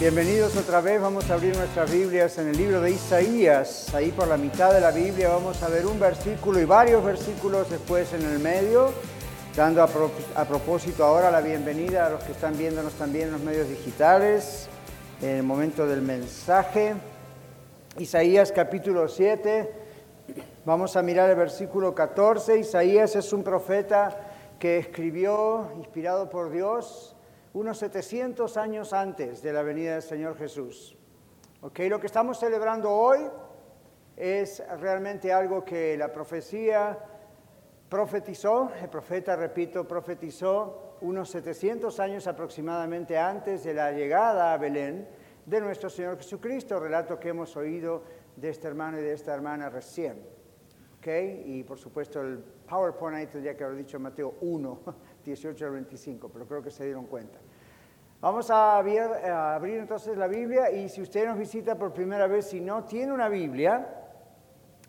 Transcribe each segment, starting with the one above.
Bienvenidos otra vez, vamos a abrir nuestras Biblias en el libro de Isaías. Ahí por la mitad de la Biblia vamos a ver un versículo y varios versículos después en el medio, dando a, propósito ahora la bienvenida a los que están viéndonos también en los medios digitales, en el momento del mensaje. Isaías capítulo 7, vamos a mirar el versículo 14. Isaías es un profeta que escribió, inspirado por Dios, unos 700 años antes de la venida del Señor Jesús. Okay, lo que estamos celebrando hoy es realmente algo que la profecía profetizó, el profeta, repito, profetizó unos 700 años aproximadamente antes de la llegada a Belén de nuestro Señor Jesucristo, relato que hemos oído de este hermano y de esta hermana recién. Okay, y por supuesto el PowerPoint ahí tendría que haber dicho Mateo 1, 18 al 25, pero creo que se dieron cuenta. Vamos a abrir, entonces la Biblia y si usted nos visita por primera vez, si no tiene una Biblia,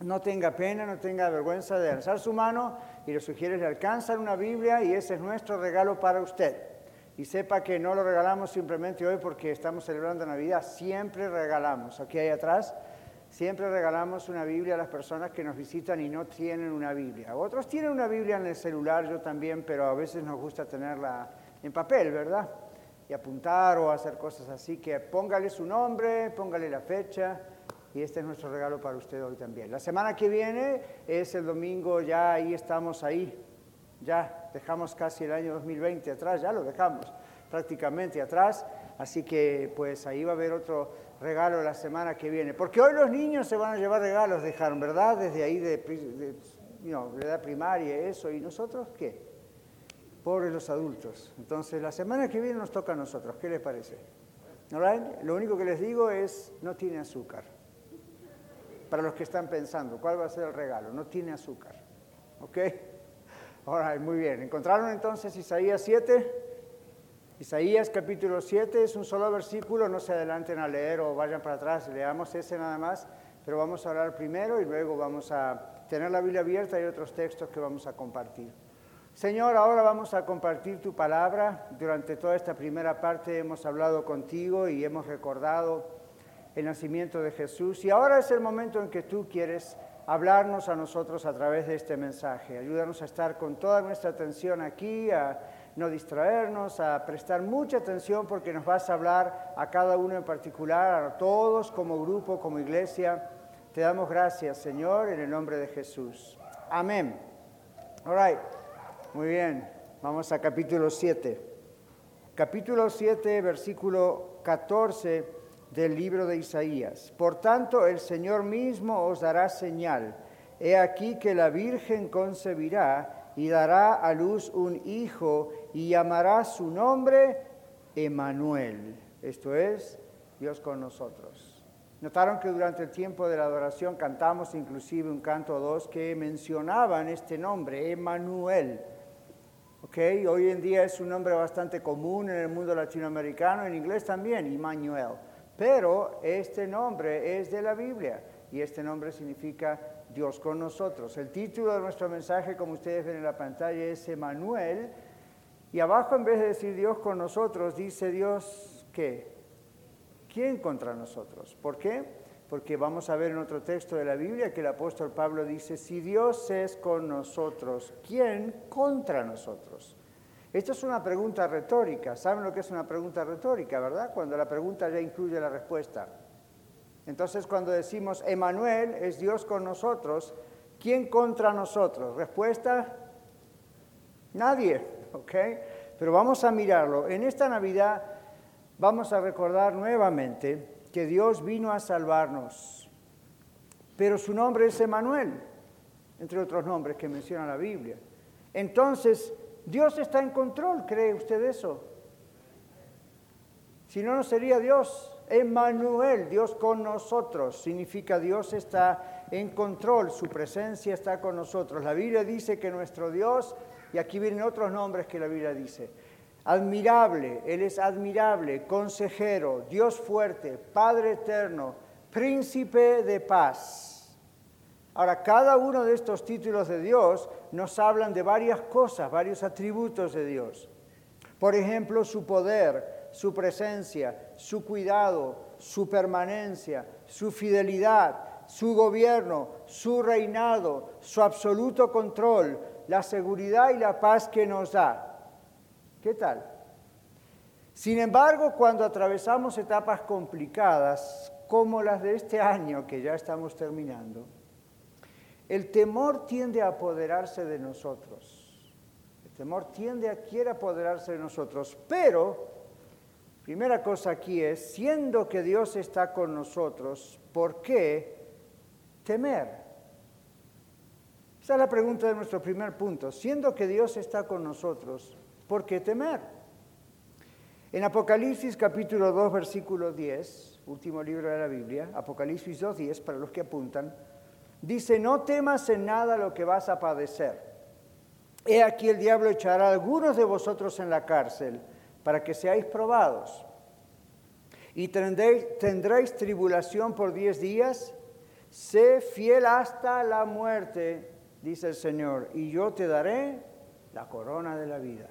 no tenga pena, no tenga vergüenza de alzar su mano y le sugiere le alcanzan una Biblia y ese es nuestro regalo para usted. Y sepa que no lo regalamos simplemente hoy porque estamos celebrando Navidad, siempre regalamos. Aquí hay atrás, siempre regalamos una Biblia a las personas que nos visitan y no tienen una Biblia. Otros tienen una Biblia en el celular, yo también, pero a veces nos gusta tenerla en papel, ¿verdad? Y apuntar o hacer cosas así, que póngale su nombre, póngale la fecha y este es nuestro regalo para usted hoy también. La semana que viene es el domingo, ya ahí estamos ahí, ya dejamos casi el año 2020 atrás, ya lo dejamos prácticamente atrás, así que pues ahí va a haber otro regalo la semana que viene, porque hoy los niños se van a llevar regalos, dejaron, ¿verdad? Desde ahí de, de, de edad primaria, eso, y nosotros qué? Pobres los adultos. Entonces, la semana que viene nos toca a nosotros. ¿Qué les parece? Lo único que les digo es, no tiene azúcar. Para los que están pensando, ¿cuál va a ser el regalo? No tiene azúcar. ¿Ok? Muy bien. ¿Encontraron entonces Isaías 7? Isaías capítulo 7 es un solo versículo, no se adelanten a leer o vayan para atrás, leamos ese nada más, pero vamos a hablar primero y luego vamos a tener la Biblia abierta y otros textos que vamos a compartir. Señor, ahora vamos a compartir tu palabra. Durante toda esta primera parte hemos hablado contigo y hemos recordado el nacimiento de Jesús. Y ahora es el momento en que tú quieres hablarnos a nosotros a través de este mensaje. Ayúdanos a estar con toda nuestra atención aquí, a no distraernos, a prestar mucha atención porque nos vas a hablar a cada uno en particular, a todos como grupo, como iglesia. Te damos gracias, Señor, en el nombre de Jesús. Amén. All right. Muy bien, vamos a capítulo 7. Capítulo 7, versículo 14 del libro de Isaías. Por tanto, el Señor mismo os dará señal. He aquí que la Virgen concebirá y dará a luz un hijo y llamará su nombre Emanuel. Esto es, Dios con nosotros. Notaron que durante el tiempo de la adoración cantamos inclusive un canto o dos que mencionaban este nombre, Emanuel Okay, hoy en día es un nombre bastante común en el mundo latinoamericano, en inglés también, Immanuel. Pero este nombre es de la Biblia y este nombre significa Dios con nosotros. El título de nuestro mensaje, como ustedes ven en la pantalla, es Emanuel. Y abajo, en vez de decir Dios con nosotros, dice Dios qué? ¿Quién contra nosotros? ¿Por qué? Porque vamos a ver en otro texto de la Biblia que el apóstol Pablo dice, si Dios es con nosotros, ¿quién contra nosotros? Esto es una pregunta retórica. ¿Saben lo que es una pregunta retórica, verdad? Cuando la pregunta ya incluye la respuesta. Entonces, cuando decimos, Emanuel es Dios con nosotros, ¿quién contra nosotros? Respuesta, nadie, ¿ok? Pero vamos a mirarlo. En esta Navidad vamos a recordar nuevamente que Dios vino a salvarnos. Pero su nombre es Emanuel, entre otros nombres que menciona la Biblia. Entonces, Dios está en control, ¿cree usted eso? Si no, no sería Dios. Emmanuel, Dios con nosotros, significa Dios está en control, su presencia está con nosotros. La Biblia dice que nuestro Dios, y aquí vienen otros nombres que la Biblia dice, admirable, Él es admirable, consejero, Dios fuerte, Padre eterno, príncipe de paz. Ahora, cada uno de estos títulos de Dios nos hablan de varias cosas, varios atributos de Dios. Por ejemplo, su poder, su presencia, su cuidado, su permanencia, su fidelidad, su gobierno, su reinado, su absoluto control, la seguridad y la paz que nos da. ¿Qué tal? Sin embargo, cuando atravesamos etapas complicadas, como las de este año que ya estamos terminando, el temor tiende a apoderarse de nosotros. El temor tiende a quiere apoderarse de nosotros. Pero, primera cosa aquí es, siendo que Dios está con nosotros, ¿por qué temer? Esa es la pregunta de nuestro primer punto. Siendo que Dios está con nosotros, ¿por qué temer? En Apocalipsis capítulo 2, versículo 10, último libro de la Biblia, Apocalipsis 2, 10, para los que apuntan, Dice, no temas en nada lo que vas a padecer. He aquí el diablo echará algunos de vosotros en la cárcel para que seáis probados. Y tendréis, tendréis tribulación por diez días. Sé fiel hasta la muerte, dice el Señor, y yo te daré la corona de la vida.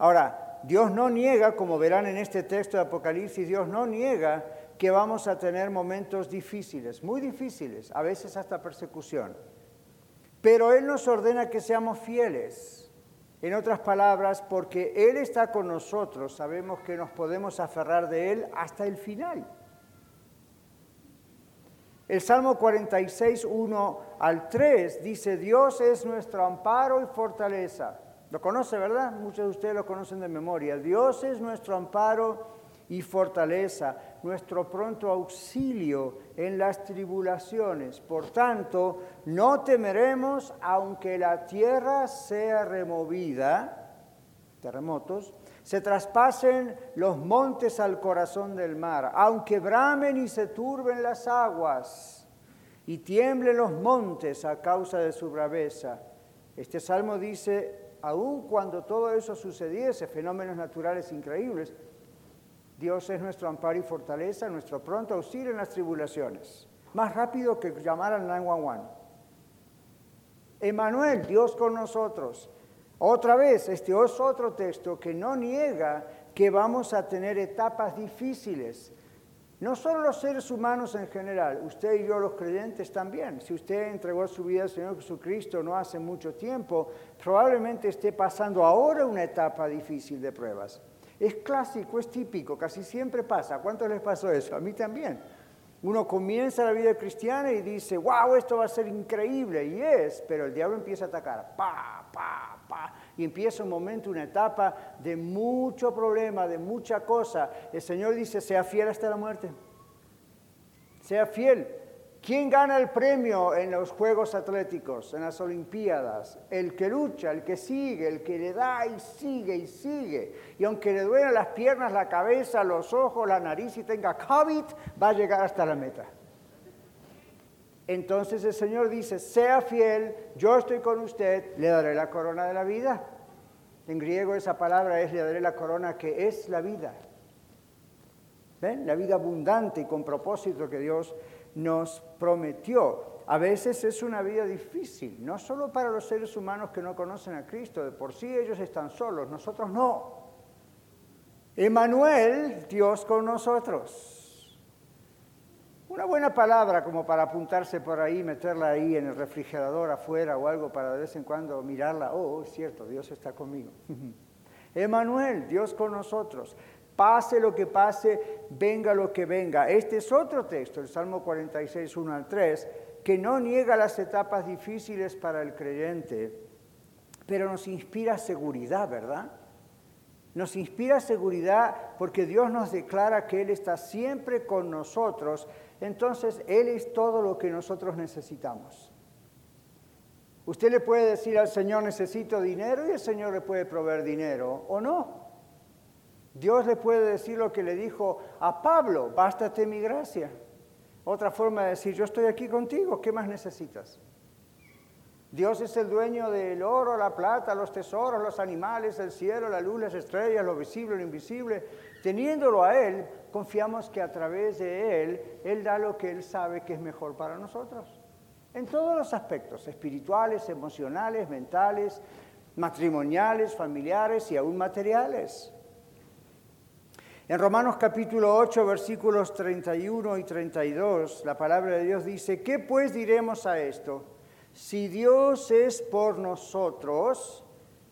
Ahora, Dios no niega, como verán en este texto de Apocalipsis, Dios no niega que vamos a tener momentos difíciles, muy difíciles, a veces hasta persecución. Pero Él nos ordena que seamos fieles. En otras palabras, porque Él está con nosotros, sabemos que nos podemos aferrar de Él hasta el final. El Salmo 46, 1 al 3 dice, Dios es nuestro amparo y fortaleza. Lo conoce, ¿verdad? Muchos de ustedes lo conocen de memoria. Dios es nuestro amparo y fortaleza, nuestro pronto auxilio en las tribulaciones. Por tanto, no temeremos aunque la tierra sea removida, terremotos, se traspasen los montes al corazón del mar, aunque bramen y se turben las aguas y tiemblen los montes a causa de su braveza. Este salmo dice, aun cuando todo eso sucediese, fenómenos naturales increíbles, Dios es nuestro amparo y fortaleza, nuestro pronto auxilio en las tribulaciones. Más rápido que llamar al 911. Emanuel, Dios con nosotros. Otra vez, este es otro texto que no niega que vamos a tener etapas difíciles. No solo los seres humanos en general, usted y yo los creyentes también. Si usted entregó su vida al Señor Jesucristo no hace mucho tiempo, probablemente esté pasando ahora una etapa difícil de pruebas. Es clásico, es típico, casi siempre pasa. ¿A cuántos les pasó eso? A mí también. Uno comienza la vida cristiana y dice, wow, esto va a ser increíble, y es, pero el diablo empieza a atacar, pa, pa, y empieza un momento, una etapa de mucho problema, de mucha cosa. El Señor dice, sea fiel hasta la muerte, sea fiel, ¿Quién gana el premio en los Juegos Atléticos, en las Olimpiadas? El que lucha, el que sigue, el que le da y sigue y sigue. Y aunque le duelen las piernas, la cabeza, los ojos, la nariz y tenga COVID, va a llegar hasta la meta. Entonces el Señor dice, sea fiel, yo estoy con usted, le daré la corona de la vida. En griego esa palabra es, le daré la corona que es la vida. ¿Ven? La vida abundante y con propósito que Dios nos prometió. A veces es una vida difícil, no solo para los seres humanos que no conocen a Cristo, de por sí ellos están solos, nosotros no. Emanuel, Dios con nosotros. Una buena palabra como para apuntarse por ahí, meterla ahí en el refrigerador afuera o algo para de vez en cuando mirarla. Oh, es cierto, Dios está conmigo. Emanuel, Dios con nosotros pase lo que pase, venga lo que venga. Este es otro texto, el Salmo 46, 1 al 3, que no niega las etapas difíciles para el creyente, pero nos inspira seguridad, ¿verdad? Nos inspira seguridad porque Dios nos declara que Él está siempre con nosotros, entonces Él es todo lo que nosotros necesitamos. Usted le puede decir al Señor necesito dinero y el Señor le puede proveer dinero o no. Dios le puede decir lo que le dijo a Pablo, bástate mi gracia. Otra forma de decir, yo estoy aquí contigo, ¿qué más necesitas? Dios es el dueño del oro, la plata, los tesoros, los animales, el cielo, la luz, las estrellas, lo visible, lo invisible. Teniéndolo a Él, confiamos que a través de Él, Él da lo que Él sabe que es mejor para nosotros. En todos los aspectos, espirituales, emocionales, mentales, matrimoniales, familiares y aún materiales. En Romanos capítulo 8, versículos 31 y 32, la palabra de Dios dice, ¿qué pues diremos a esto? Si Dios es por nosotros,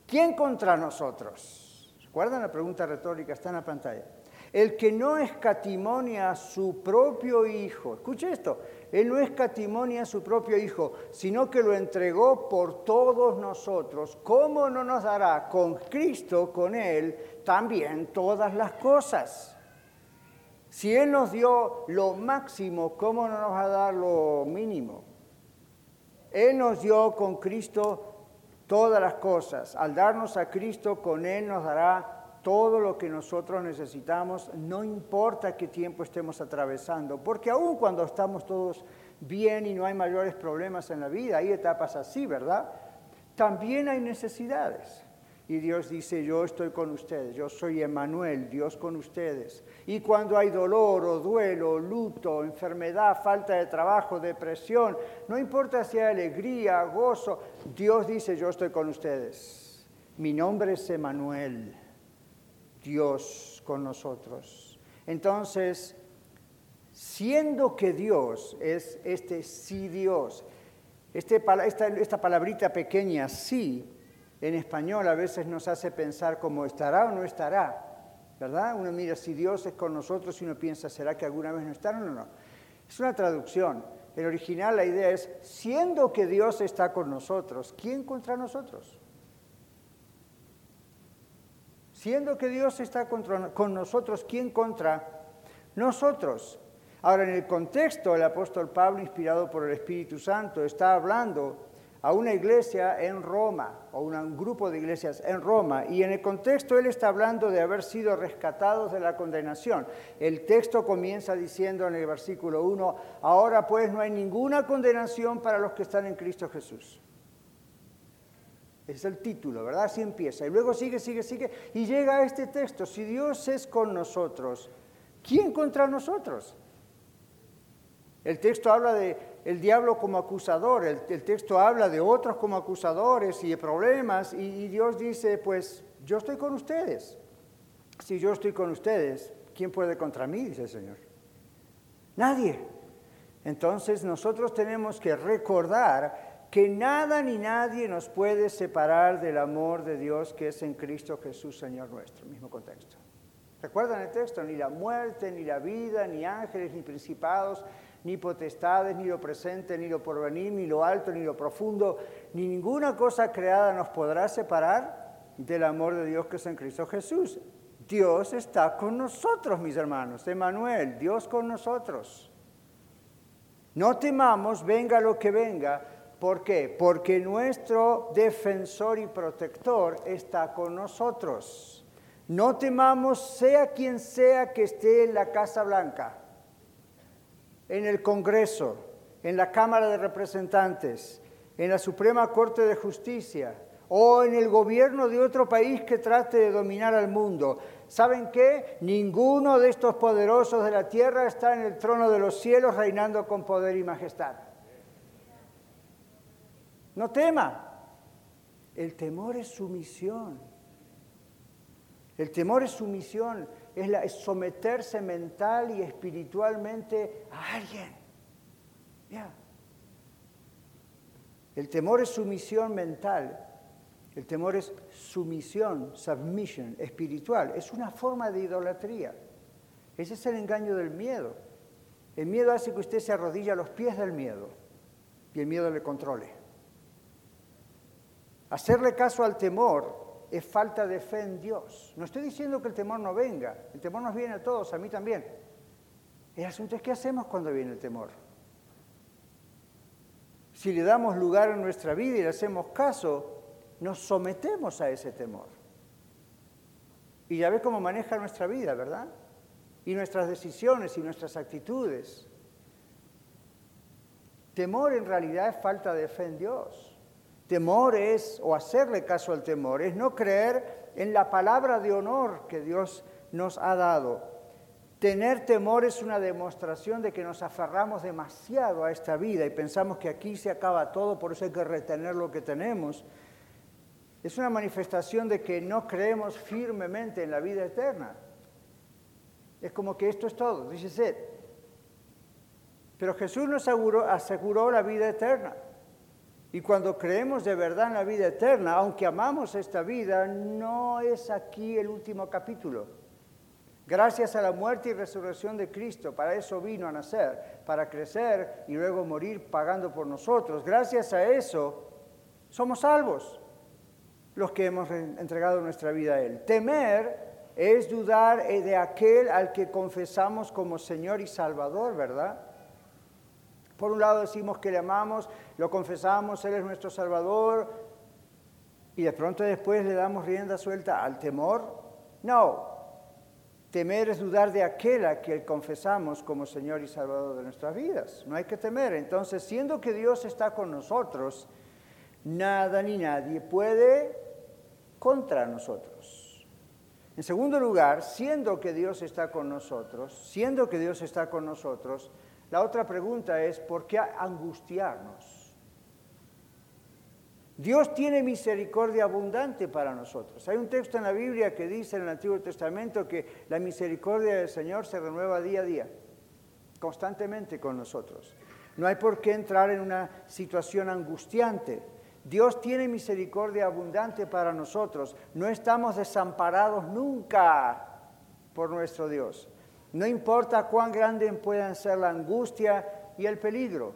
¿quién contra nosotros? ¿Recuerdan la pregunta retórica? Está en la pantalla. El que no escatimonia a su propio Hijo, escuche esto, Él no escatimonia a su propio Hijo, sino que lo entregó por todos nosotros. ¿Cómo no nos dará con Cristo, con Él, también todas las cosas? Si Él nos dio lo máximo, ¿cómo no nos va a dar lo mínimo? Él nos dio con Cristo todas las cosas. Al darnos a Cristo, con Él nos dará todo lo que nosotros necesitamos, no importa qué tiempo estemos atravesando, porque aun cuando estamos todos bien y no hay mayores problemas en la vida, hay etapas así, ¿verdad? También hay necesidades. Y Dios dice, yo estoy con ustedes, yo soy Emanuel, Dios con ustedes. Y cuando hay dolor o duelo, luto, enfermedad, falta de trabajo, depresión, no importa si hay alegría, gozo, Dios dice, yo estoy con ustedes. Mi nombre es Emanuel. Dios con nosotros. Entonces, siendo que Dios es este sí Dios, este, esta, esta palabrita pequeña sí, en español a veces nos hace pensar como estará o no estará, ¿verdad? Uno mira si Dios es con nosotros y uno piensa, ¿será que alguna vez no estará o no? Es una traducción. En original la idea es, siendo que Dios está con nosotros, ¿quién contra nosotros? Siendo que Dios está con nosotros, ¿quién contra nosotros? Ahora, en el contexto, el apóstol Pablo, inspirado por el Espíritu Santo, está hablando a una iglesia en Roma, o un grupo de iglesias en Roma, y en el contexto él está hablando de haber sido rescatados de la condenación. El texto comienza diciendo en el versículo 1, ahora pues no hay ninguna condenación para los que están en Cristo Jesús. Es el título, ¿verdad? Así empieza. Y luego sigue, sigue, sigue. Y llega a este texto. Si Dios es con nosotros, ¿quién contra nosotros? El texto habla de el diablo como acusador, el, texto habla de otros como acusadores y de problemas, y, y Dios dice, pues yo estoy con ustedes. Si yo estoy con ustedes, ¿quién puede contra mí? Dice el Señor. Nadie. Entonces nosotros tenemos que recordar que nada ni nadie nos puede separar del amor de Dios que es en Cristo Jesús, Señor nuestro. Mismo contexto. ¿Recuerdan el texto? Ni la muerte, ni la vida, ni ángeles, ni principados, ni potestades, ni lo presente, ni lo porvenir, ni lo alto, ni lo profundo, ni ninguna cosa creada nos podrá separar del amor de Dios que es en Cristo Jesús. Dios está con nosotros, mis hermanos. Emanuel, Dios con nosotros. No temamos, venga lo que venga, ¿Por qué? Porque nuestro defensor y protector está con nosotros. No temamos, sea quien sea que esté en la Casa Blanca, en el Congreso, en la Cámara de Representantes, en la Suprema Corte de Justicia o en el gobierno de otro país que trate de dominar al mundo. ¿Saben qué? Ninguno de estos poderosos de la tierra está en el trono de los cielos reinando con poder y majestad. No tema. El temor es sumisión. El temor es sumisión, es, es someterse mental y espiritualmente a alguien. El temor es sumisión mental. El temor es sumisión, submission, espiritual. Es una forma de idolatría. Ese es el engaño del miedo. El miedo hace que usted se arrodille a los pies del miedo y el miedo le controle. Hacerle caso al temor es falta de fe en Dios. No estoy diciendo que el temor no venga, el temor nos viene a todos, a mí también. El asunto es qué hacemos cuando viene el temor. Si le damos lugar en nuestra vida y le hacemos caso, nos sometemos a ese temor. Y ya ves cómo maneja nuestra vida, ¿verdad? Y nuestras decisiones y nuestras actitudes. Temor en realidad es falta de fe en Dios. Temor es, o hacerle caso al temor, es no creer en la palabra de honor que Dios nos ha dado. Tener temor es una demostración de que nos aferramos demasiado a esta vida y pensamos que aquí se acaba todo, por eso hay que retener lo que tenemos. Es una manifestación de que no creemos firmemente en la vida eterna. Es como que esto es todo, dice. Pero Jesús nos aseguró la vida eterna. Y cuando creemos de verdad en la vida eterna, aunque amamos esta vida, no es aquí el último capítulo. Gracias a la muerte y resurrección de Cristo, para eso vino a nacer, para crecer y luego morir pagando por nosotros. Gracias a eso somos salvos los que hemos entregado nuestra vida a Él. Temer es dudar eh, de aquel al que confesamos como Señor y Salvador, ¿verdad? Por un lado decimos que le amamos, lo confesamos, Él es nuestro Salvador, y de pronto después le damos rienda suelta al temor. No, Temer es dudar de aquel a que confesamos como Señor y Salvador de nuestras vidas. No hay que temer. Entonces, siendo que Dios está con nosotros, nada ni nadie puede contra nosotros. En segundo lugar, siendo que Dios está con nosotros, siendo que Dios está con nosotros, la otra pregunta es, ¿por qué angustiarnos? Dios tiene misericordia abundante para nosotros. Hay un texto en la Biblia que dice en el Antiguo Testamento que la misericordia del Señor se renueva día a día, constantemente con nosotros. No hay por qué entrar en una situación angustiante. Dios tiene misericordia abundante para nosotros. No estamos desamparados nunca por nuestro Dios. No importa cuán grande puedan ser la angustia y el peligro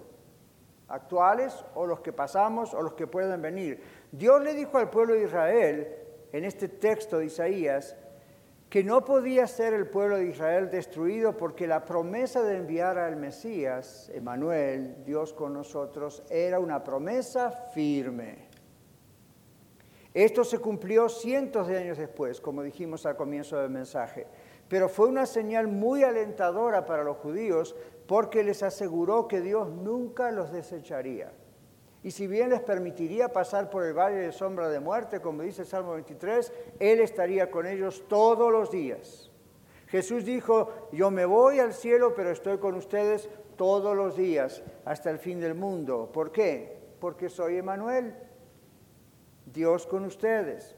actuales o los que pasamos o los que pueden venir. Dios le dijo al pueblo de Israel, en este texto de Isaías, que no podía ser el pueblo de Israel destruido porque la promesa de enviar al Mesías, Emanuel, Dios con nosotros, era una promesa firme. Esto se cumplió cientos de años después, como dijimos al comienzo del mensaje, pero fue una señal muy alentadora para los judíos porque les aseguró que Dios nunca los desecharía. Y si bien les permitiría pasar por el valle de sombra de muerte, como dice el Salmo 23, Él estaría con ellos todos los días. Jesús dijo, yo me voy al cielo, pero estoy con ustedes todos los días hasta el fin del mundo. ¿Por qué? Porque soy Emanuel, Dios con ustedes.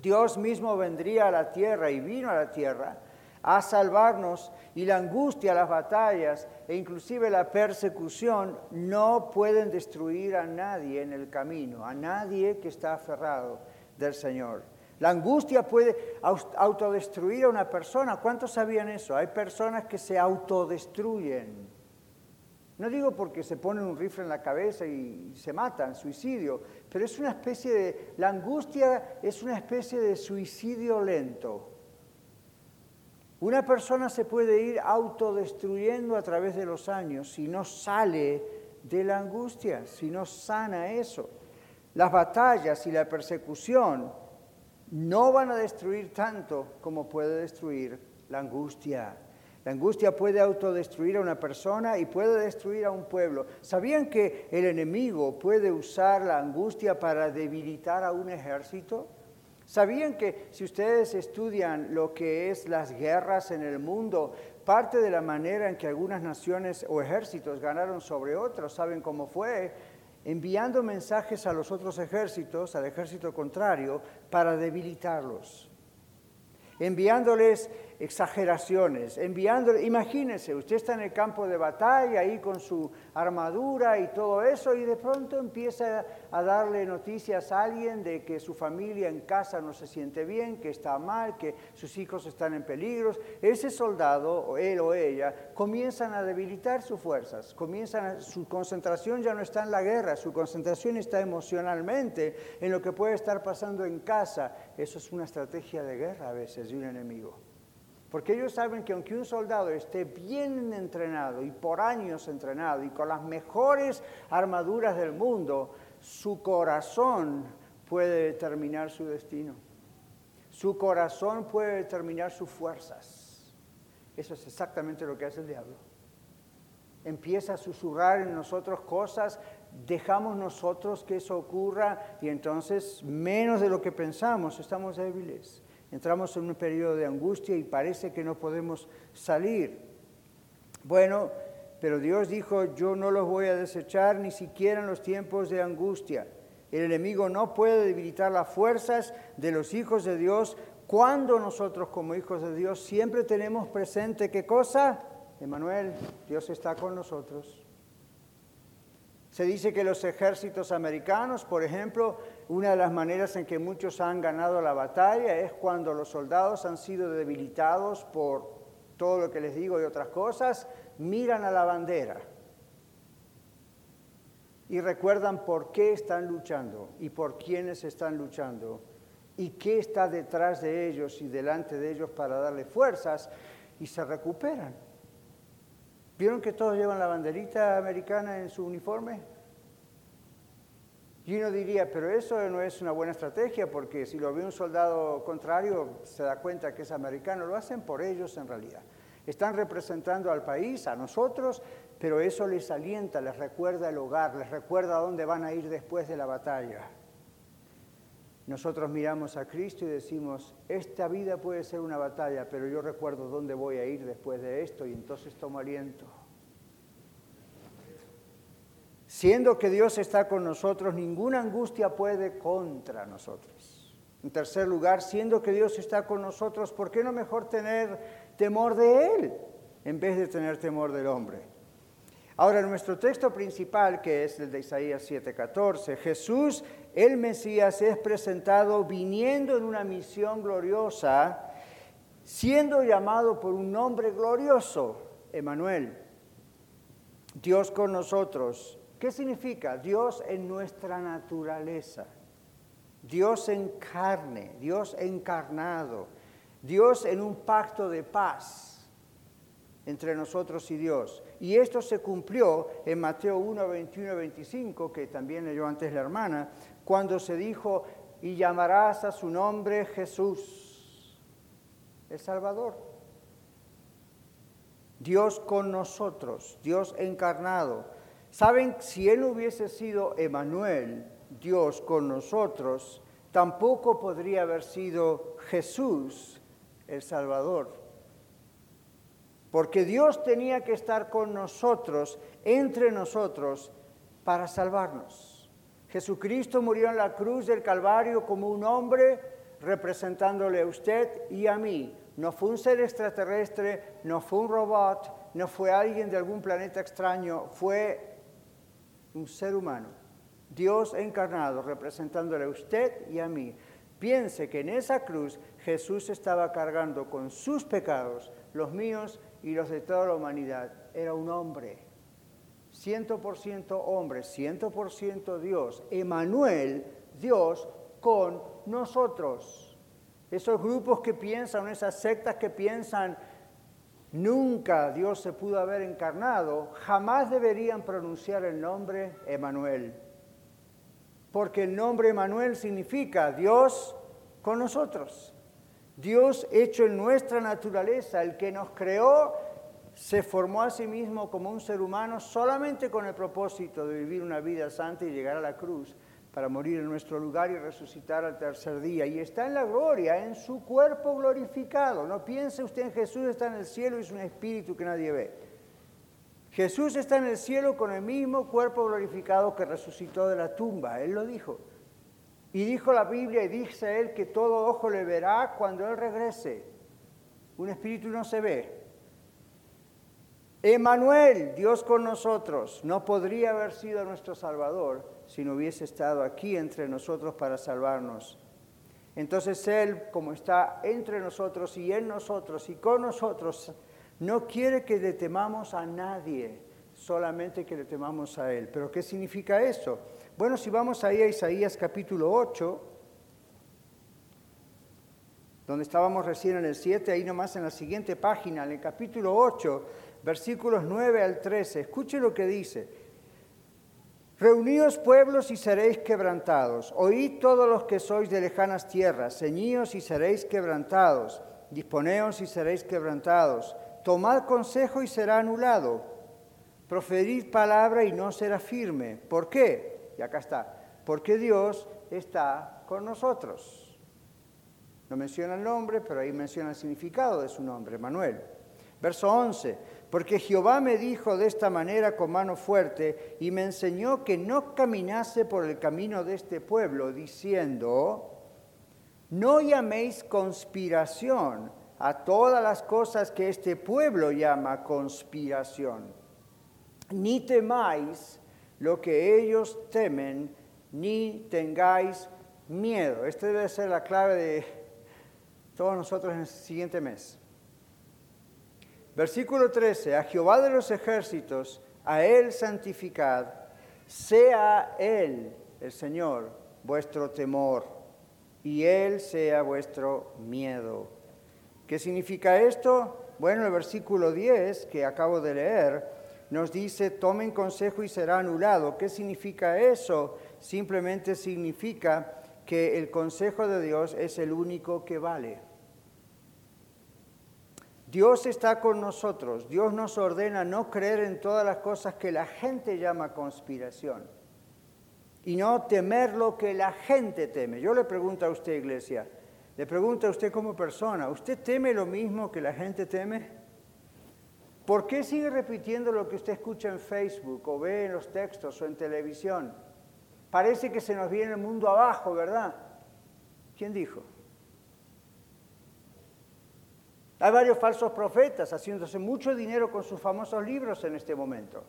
Dios mismo vendría a la tierra y vino a la tierra a salvarnos y la angustia, las batallas e inclusive la persecución no pueden destruir a nadie en el camino, a nadie que está aferrado del Señor. La angustia puede autodestruir a una persona. ¿Cuántos sabían eso? Hay personas que se autodestruyen. No digo porque se ponen un rifle en la cabeza y se matan, suicidio, pero es una especie de, la angustia es una especie de suicidio lento. Una persona se puede ir autodestruyendo a través de los años si no sale de la angustia, si no sana eso. Las batallas y la persecución no van a destruir tanto como puede destruir la angustia. La angustia puede autodestruir a una persona y puede destruir a un pueblo. ¿Sabían que el enemigo puede usar la angustia para debilitar a un ejército? ¿Sabían que si ustedes estudian lo que es las guerras en el mundo, parte de la manera en que algunas naciones o ejércitos ganaron sobre otros, ¿saben cómo fue? Enviando mensajes a los otros ejércitos, al ejército contrario, para debilitarlos. Enviándoles exageraciones, enviándole, imagínense, usted está en el campo de batalla ahí con su armadura y todo eso y de pronto empieza a darle noticias a alguien de que su familia en casa no se siente bien, que está mal, que sus hijos están en peligro. Ese soldado, él o ella, comienzan a debilitar sus fuerzas, comienzan su concentración ya no está en la guerra, su concentración está emocionalmente en lo que puede estar pasando en casa. Eso es una estrategia de guerra a veces de un enemigo. Porque ellos saben que aunque un soldado esté bien entrenado y por años entrenado y con las mejores armaduras del mundo, su corazón puede determinar su destino. Su corazón puede determinar sus fuerzas. Eso es exactamente lo que hace el diablo. Empieza a susurrar en nosotros cosas, dejamos nosotros que eso ocurra y entonces menos de lo que pensamos estamos débiles. Entramos en un periodo de angustia y parece que no podemos salir. Bueno, pero Dios dijo, yo no los voy a desechar ni siquiera en los tiempos de angustia. El enemigo no puede debilitar las fuerzas de los hijos de Dios cuando nosotros como hijos de Dios siempre tenemos presente qué cosa? Emanuel, Dios está con nosotros. Se dice que los ejércitos americanos, por ejemplo, una de las maneras en que muchos han ganado la batalla es cuando los soldados han sido debilitados por todo lo que les digo y otras cosas, miran a la bandera y recuerdan por qué están luchando y por quiénes están luchando y qué está detrás de ellos y delante de ellos para darle fuerzas y se recuperan. ¿Vieron que todos llevan la banderita americana en su uniforme? Y uno diría, pero eso no es una buena estrategia porque si lo ve un soldado contrario se da cuenta que es americano. Lo hacen por ellos en realidad. Están representando al país, a nosotros, pero eso les alienta, les recuerda el hogar, les recuerda a dónde van a ir después de la batalla. Nosotros miramos a Cristo y decimos, esta vida puede ser una batalla, pero yo recuerdo dónde voy a ir después de esto y entonces tomo aliento. Siendo que Dios está con nosotros, ninguna angustia puede contra nosotros. En tercer lugar, siendo que Dios está con nosotros, ¿por qué no mejor tener temor de Él en vez de tener temor del hombre? Ahora, nuestro texto principal, que es el de Isaías 7:14, Jesús, el Mesías, es presentado viniendo en una misión gloriosa, siendo llamado por un nombre glorioso, Emanuel, Dios con nosotros. ¿Qué significa? Dios en nuestra naturaleza, Dios en carne, Dios encarnado, Dios en un pacto de paz entre nosotros y Dios. Y esto se cumplió en Mateo 1, 21 25, que también leyó antes la hermana, cuando se dijo, y llamarás a su nombre Jesús, el Salvador. Dios con nosotros, Dios encarnado. Saben, si Él hubiese sido Emanuel, Dios con nosotros, tampoco podría haber sido Jesús el Salvador. Porque Dios tenía que estar con nosotros, entre nosotros, para salvarnos. Jesucristo murió en la cruz del Calvario como un hombre representándole a usted y a mí. No fue un ser extraterrestre, no fue un robot, no fue alguien de algún planeta extraño, fue un ser humano, Dios encarnado, representándole a usted y a mí. Piense que en esa cruz Jesús estaba cargando con sus pecados, los míos y los de toda la humanidad. Era un hombre, ciento por ciento hombre, ciento por ciento Dios. Emanuel, Dios con nosotros. Esos grupos que piensan, esas sectas que piensan, nunca Dios se pudo haber encarnado, jamás deberían pronunciar el nombre Emanuel. Porque el nombre Emanuel significa Dios con nosotros. Dios hecho en nuestra naturaleza, el que nos creó, se formó a sí mismo como un ser humano solamente con el propósito de vivir una vida santa y llegar a la cruz para morir en nuestro lugar y resucitar al tercer día. Y está en la gloria, en su cuerpo glorificado. No piense usted en Jesús, está en el cielo y es un espíritu que nadie ve. Jesús está en el cielo con el mismo cuerpo glorificado que resucitó de la tumba. Él lo dijo. Y dijo la Biblia y dice él que todo ojo le verá cuando Él regrese. Un espíritu no se ve. Emanuel, Dios con nosotros, no podría haber sido nuestro Salvador si no hubiese estado aquí entre nosotros para salvarnos. Entonces Él, como está entre nosotros y en nosotros y con nosotros, no quiere que le temamos a nadie, solamente que le temamos a Él. ¿Pero qué significa eso? Bueno, si vamos ahí a Isaías capítulo 8, donde estábamos recién en el 7, ahí nomás en la siguiente página, en el capítulo 8, versículos 9 al 13, escuche lo que dice. Reuníos pueblos y seréis quebrantados. Oíd todos los que sois de lejanas tierras. Ceñíos y seréis quebrantados. Disponeos y seréis quebrantados. Tomad consejo y será anulado. Proferid palabra y no será firme. ¿Por qué? Y acá está. Porque Dios está con nosotros. No menciona el nombre, pero ahí menciona el significado de su nombre, Manuel. Verso 11, porque Jehová me dijo de esta manera con mano fuerte y me enseñó que no caminase por el camino de este pueblo, diciendo, no llaméis conspiración a todas las cosas que este pueblo llama conspiración, ni temáis lo que ellos temen, ni tengáis miedo. Esta debe ser la clave de todos nosotros en el siguiente mes. Versículo 13, a Jehová de los ejércitos, a Él santificad, sea Él, el Señor, vuestro temor, y Él sea vuestro miedo. ¿Qué significa esto? Bueno, el versículo 10 que acabo de leer nos dice, tomen consejo y será anulado. ¿Qué significa eso? Simplemente significa que el consejo de Dios es el único que vale. Dios está con nosotros. Dios nos ordena no creer en todas las cosas que la gente llama conspiración y no temer lo que la gente teme. Yo le pregunto a usted, iglesia, le pregunto a usted como persona, ¿usted teme lo mismo que la gente teme? ¿Por qué sigue repitiendo lo que usted escucha en Facebook o ve en los textos o en televisión? Parece que se nos viene el mundo abajo, ¿verdad? ¿Quién dijo? Hay varios falsos profetas haciéndose mucho dinero con sus famosos libros en este momento.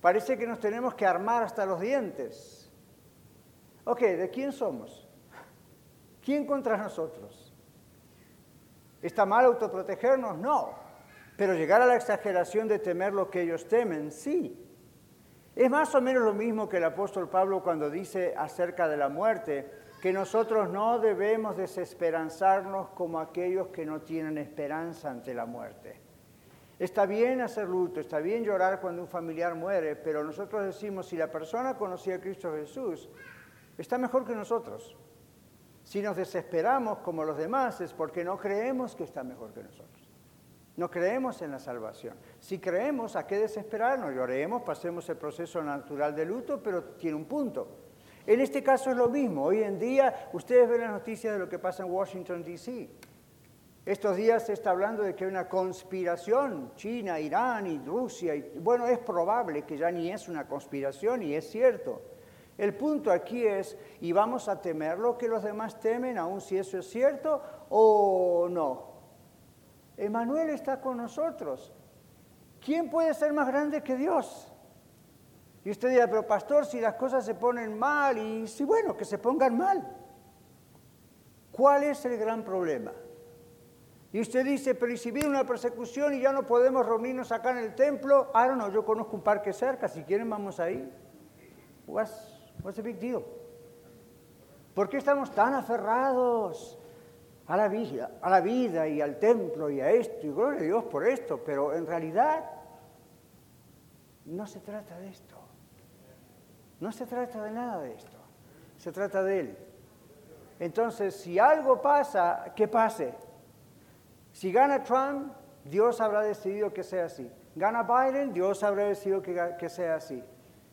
Parece que nos tenemos que armar hasta los dientes. Ok, ¿de quién somos? ¿Quién contra nosotros? ¿Está mal autoprotegernos? No. Pero llegar a la exageración de temer lo que ellos temen, sí. Es más o menos lo mismo que el apóstol Pablo cuando dice acerca de la muerte, que nosotros no debemos desesperanzarnos como aquellos que no tienen esperanza ante la muerte. Está bien hacer luto, está bien llorar cuando un familiar muere, pero nosotros decimos, si la persona conocía a Cristo Jesús, está mejor que nosotros. Si nos desesperamos como los demás es porque no creemos que está mejor que nosotros. No creemos en la salvación. Si creemos, ¿a qué desesperarnos? Lloremos, pasemos el proceso natural de luto, pero tiene un punto. En este caso es lo mismo. Hoy en día ustedes ven las noticias de lo que pasa en Washington, D.C. Estos días se está hablando de que hay una conspiración, China, Irán y Rusia. Bueno, es probable que ya ni es una conspiración y es cierto. El punto aquí es, ¿y vamos a temer lo que los demás temen, aun si eso es cierto o no? Emanuel está con nosotros. ¿Quién puede ser más grande que Dios? Y usted dirá, pero pastor, si las cosas se ponen mal, y si bueno, que se pongan mal. ¿Cuál es el gran problema? Y usted dice, pero ¿y si viene una persecución y ya no podemos reunirnos acá en el templo? Ah, no, yo conozco un parque cerca, si quieren vamos ahí. What's, what's the big deal? ¿Por qué estamos tan aferrados a la, vida, a la vida y al templo y a esto? Y gloria a Dios por esto, pero en realidad no se trata de esto. No se trata de nada de esto, se trata de Él. Entonces, si algo pasa, que pase. Si gana Trump, Dios habrá decidido que sea así. Gana Biden, Dios habrá decidido que, que sea así.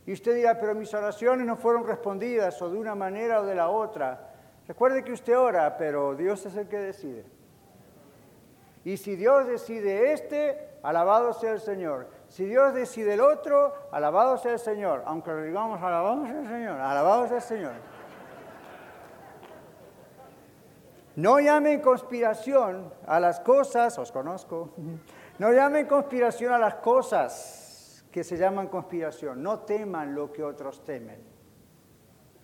Y usted dirá, pero mis oraciones no fueron respondidas o de una manera o de la otra. Recuerde que usted ora, pero Dios es el que decide. Y si Dios decide este, alabado sea el Señor. Si Dios decide el otro, alabado sea el Señor. Aunque lo digamos, alabado sea el Señor, alabado sea el Señor. No llamen conspiración a las cosas, os conozco, no llamen conspiración a las cosas que se llaman conspiración. No teman lo que otros temen.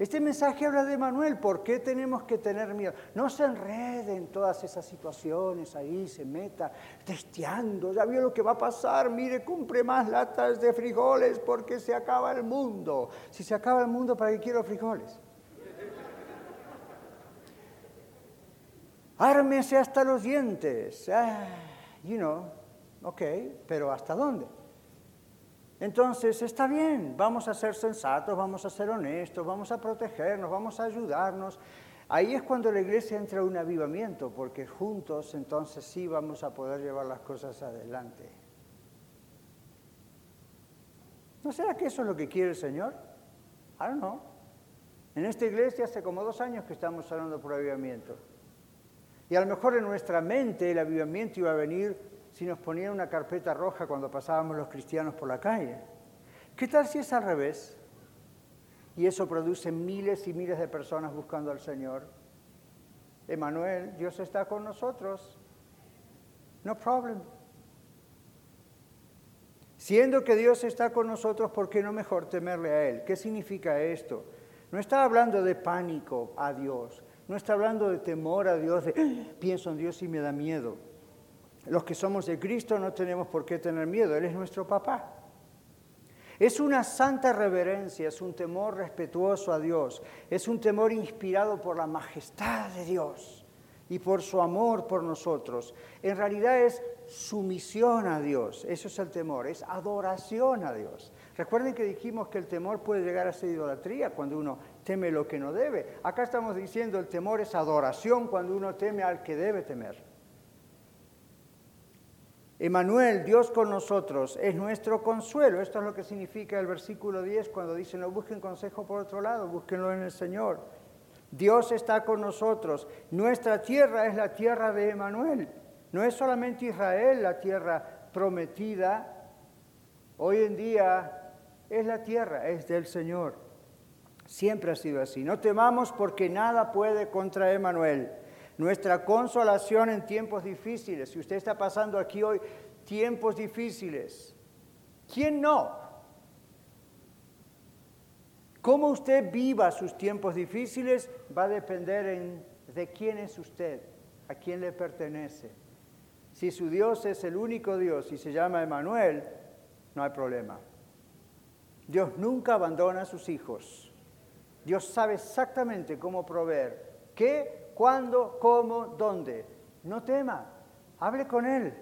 Este mensaje habla de Manuel, ¿por qué tenemos que tener miedo? No se enrede en todas esas situaciones ahí, se meta testeando, ya vio lo que va a pasar, mire, compre más latas de frijoles porque se acaba el mundo. Si se acaba el mundo, ¿para qué quiero frijoles? Ármese hasta los dientes. Ah, you know, ok, pero ¿hasta dónde? Entonces está bien, vamos a ser sensatos, vamos a ser honestos, vamos a protegernos, vamos a ayudarnos. Ahí es cuando la iglesia entra en un avivamiento, porque juntos entonces sí vamos a poder llevar las cosas adelante. ¿No será que eso es lo que quiere el Señor? I don't know. En esta iglesia hace como dos años que estamos hablando por avivamiento. Y a lo mejor en nuestra mente el avivamiento iba a venir si nos ponían una carpeta roja cuando pasábamos los cristianos por la calle. ¿Qué tal si es al revés? Y eso produce miles y miles de personas buscando al Señor. Emanuel, Dios está con nosotros. No problem. Siendo que Dios está con nosotros, ¿por qué no mejor temerle a Él? ¿Qué significa esto? No está hablando de pánico a Dios, no está hablando de temor a Dios, ah, pienso en Dios y me da miedo. Los que somos de Cristo no tenemos por qué tener miedo, Él es nuestro papá. Es una santa reverencia, es un temor respetuoso a Dios, es un temor inspirado por la majestad de Dios y por su amor por nosotros. En realidad es sumisión a Dios, eso es el temor, es adoración a Dios. Recuerden que dijimos que el temor puede llegar a ser idolatría cuando uno teme lo que no debe. Acá estamos diciendo el temor es adoración cuando uno teme al que debe temer. Emanuel, Dios con nosotros, es nuestro consuelo. Esto es lo que significa el versículo 10 cuando dice, no busquen consejo por otro lado, búsquenlo en el Señor. Dios está con nosotros. Nuestra tierra es la tierra de Emanuel. No es solamente Israel la tierra prometida. Hoy en día es la tierra, es del Señor. Siempre ha sido así. No temamos porque nada puede contra Emanuel nuestra consolación en tiempos difíciles. Si usted está pasando aquí hoy tiempos difíciles, ¿quién no? Cómo usted viva sus tiempos difíciles va a depender de quién es usted, a quién le pertenece. Si su Dios es el único Dios y se llama Emanuel, no hay problema. Dios nunca abandona a sus hijos. Dios sabe exactamente cómo proveer. ¿Qué? Cuándo, cómo, dónde. No tema, hable con Él.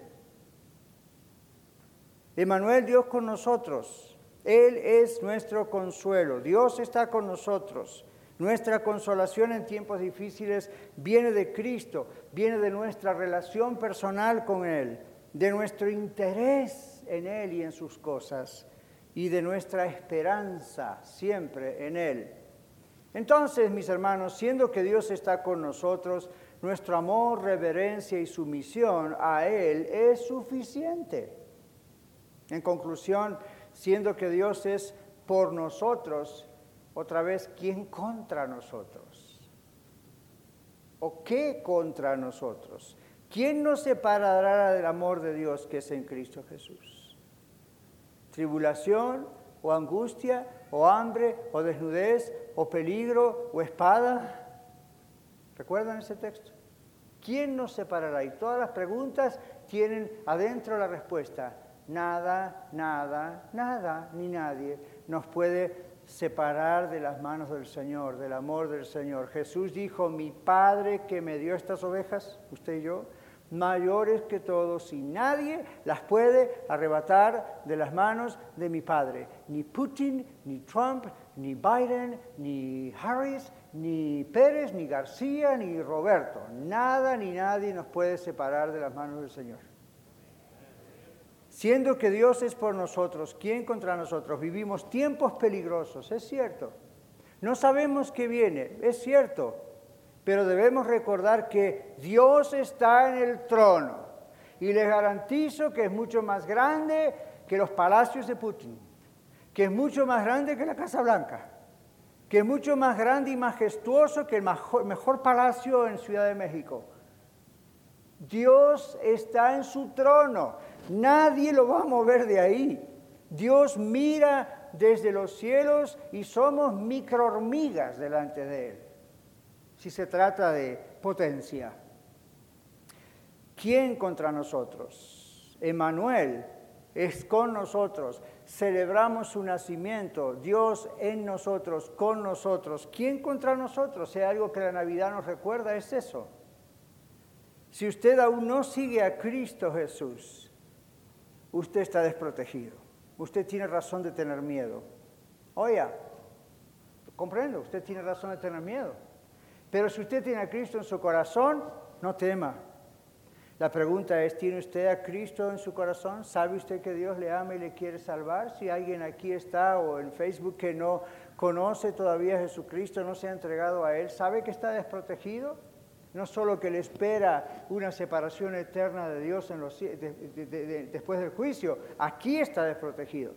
Emanuel, Dios con nosotros. Él es nuestro consuelo. Dios está con nosotros. Nuestra consolación en tiempos difíciles viene de Cristo, viene de nuestra relación personal con Él, de nuestro interés en Él y en sus cosas, y de nuestra esperanza siempre en Él. Entonces, mis hermanos, siendo que Dios está con nosotros, nuestro amor, reverencia y sumisión a Él es suficiente. En conclusión, siendo que Dios es por nosotros, otra vez, ¿quién contra nosotros? ¿O qué contra nosotros? ¿Quién nos separará del amor de Dios que es en Cristo Jesús? ¿Tribulación o angustia o hambre o desnudez o peligro o espada. ¿Recuerdan ese texto? ¿Quién nos separará? Y todas las preguntas tienen adentro la respuesta. Nada, nada, nada, ni nadie nos puede separar de las manos del Señor, del amor del Señor. Jesús dijo, mi Padre que me dio estas ovejas, usted y yo, mayores que todos y nadie las puede arrebatar de las manos de mi Padre. Ni Putin, ni Trump, ni Biden, ni Harris, ni Pérez, ni García, ni Roberto. Nada ni nadie nos puede separar de las manos del Señor. Siendo que Dios es por nosotros, ¿quién contra nosotros? Vivimos tiempos peligrosos, es cierto. No sabemos qué viene, es cierto pero debemos recordar que Dios está en el trono y les garantizo que es mucho más grande que los palacios de Putin, que es mucho más grande que la Casa Blanca, que es mucho más grande y majestuoso que el mejor, palacio en Ciudad de México. Dios está en su trono, nadie lo va a mover de ahí. Dios mira desde los cielos y somos microhormigas delante de Él si se trata de potencia. ¿Quién contra nosotros? Emanuel es con nosotros. Celebramos su nacimiento, Dios en nosotros, con nosotros. ¿Quién contra nosotros? Si algo que la Navidad nos recuerda, es eso. Si usted aún no sigue a Cristo Jesús, usted está desprotegido. usted tiene razón de tener miedo. Oiga, comprendo, usted tiene razón de tener miedo. Pero si usted tiene a Cristo en su corazón, no tema. La pregunta es, ¿tiene usted a Cristo en su corazón? ¿Sabe usted que Dios le ama y le quiere salvar? Si alguien aquí está o en Facebook que no conoce todavía a Jesucristo, no se ha entregado a Él, ¿sabe que está desprotegido? No solo que le espera una separación eterna de Dios después del juicio, aquí está desprotegido.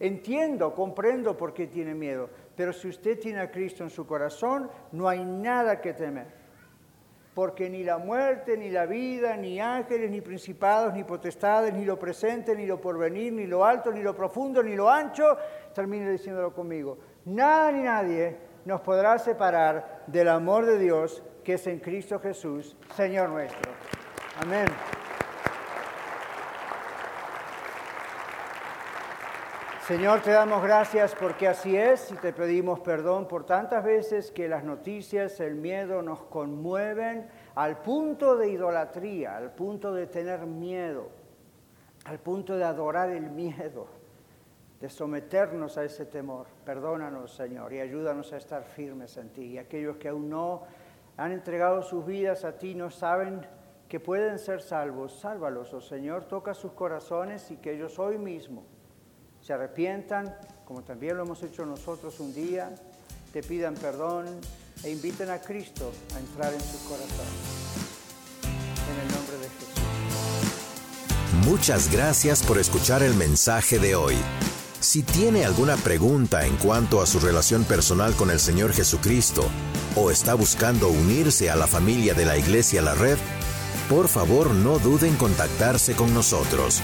Entiendo, comprendo por qué tiene miedo, pero si usted tiene a Cristo en su corazón, no hay nada que temer porque ni la muerte, ni la vida, ni ángeles, ni principados, ni potestades, ni lo presente, ni lo porvenir, ni lo alto, ni lo profundo, ni lo ancho, termine diciéndolo conmigo, nada ni nadie nos podrá separar del amor de Dios que es en Cristo Jesús, Señor nuestro. Amén. Señor, te damos gracias porque así es y te pedimos perdón por tantas veces que las noticias, el miedo nos conmueven al punto de idolatría, al punto de tener miedo, al punto de adorar el miedo, de someternos a ese temor. Perdónanos, Señor, y ayúdanos a estar firmes en ti. Y aquellos que aún no han entregado sus vidas a ti, no saben que pueden ser salvos, sálvalos, oh Señor, toca sus corazones y que ellos hoy mismo se arrepientan, como también lo hemos hecho nosotros un día, te pidan perdón e inviten a Cristo a entrar en sus corazones. En el nombre de Jesús. Muchas gracias por escuchar el mensaje de hoy. Si tiene alguna pregunta en cuanto a su relación personal con el Señor Jesucristo o está buscando unirse a la familia de la Iglesia La Red, por favor no duden en contactarse con nosotros.